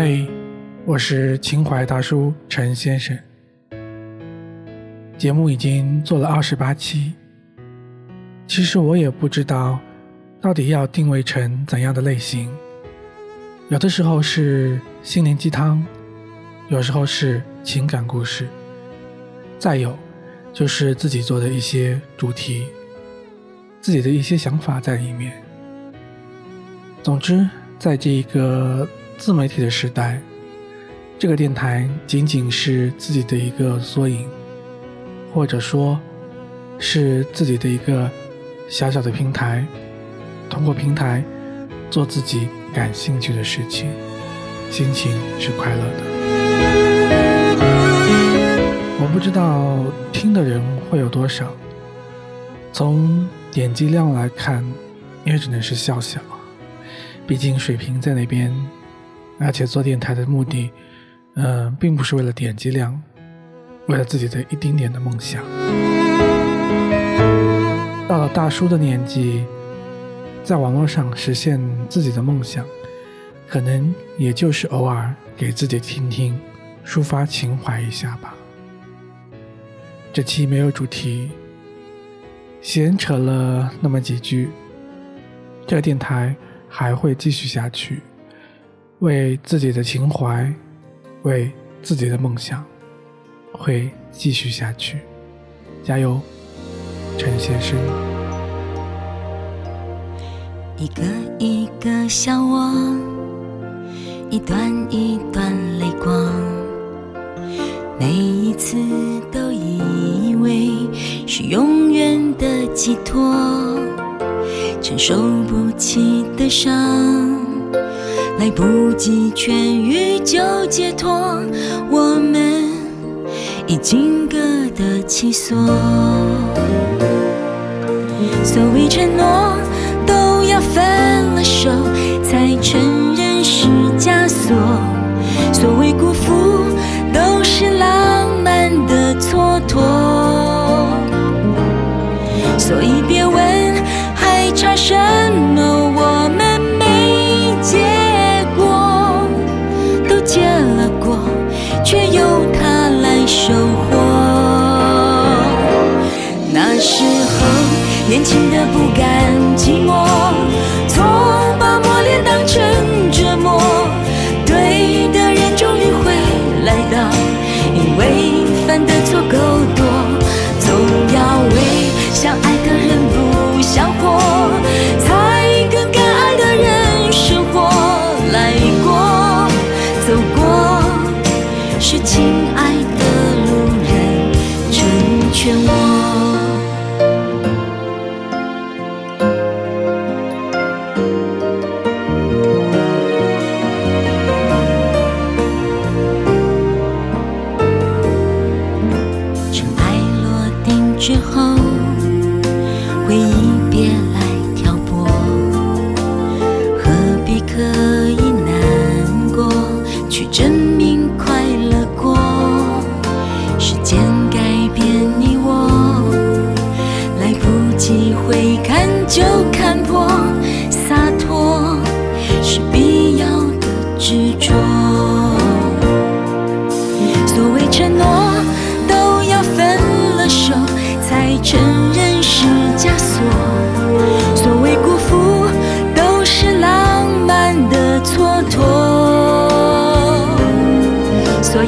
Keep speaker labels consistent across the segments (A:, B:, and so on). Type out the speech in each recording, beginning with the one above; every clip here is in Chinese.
A: 嘿，我是情怀大叔陈先生。节目已经做了二十八期，其实我也不知道到底要定位成怎样的类型。有的时候是心灵鸡汤，有时候是情感故事，再有就是自己做的一些主题，自己的一些想法在里面。总之，在这个自媒体的时代，这个电台仅仅是自己的一个缩影，或者说，是自己的一个小小的平台。通过平台做自己感兴趣的事情，心情是快乐的。我不知道听的人会有多少，从点击量来看，也只能是笑笑。毕竟水平在那边，而且做电台的目的，嗯，并不是为了点击量，为了自己的一丁点的梦想。到了大叔的年纪，在网络上实现自己的梦想，可能也就是偶尔给自己听听，抒发情怀一下吧。这期没有主题，闲扯了那么几句。这个电台。还会继续下去，为自己的情怀，为自己的梦想，会继续下去，加油，陈先生。
B: 一个一个笑我，一段一段泪光，每一次都以为是永远的寄托。承受不起的伤，来不及痊愈就解脱，我们已经各得其所。所谓承诺，都要分了手才承认是枷锁；所谓辜负，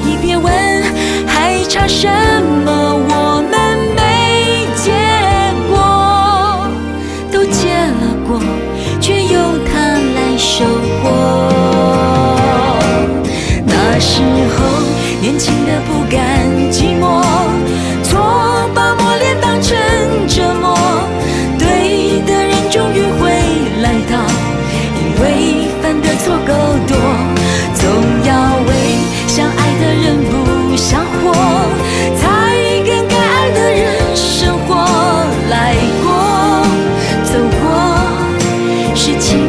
B: 你别问还差什么？我去。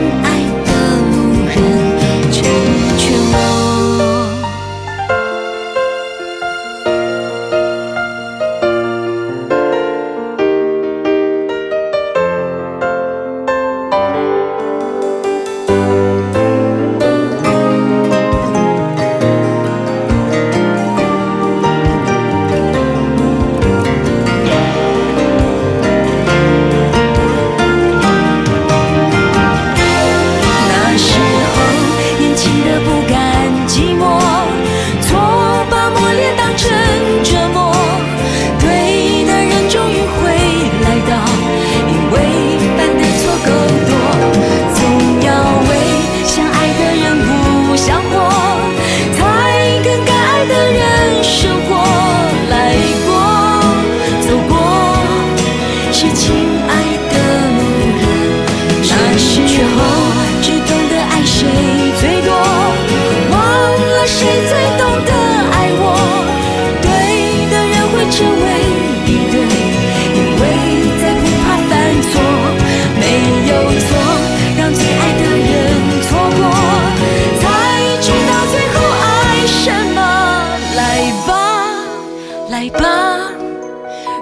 B: 吧，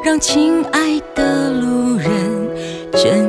B: 让亲爱的路人。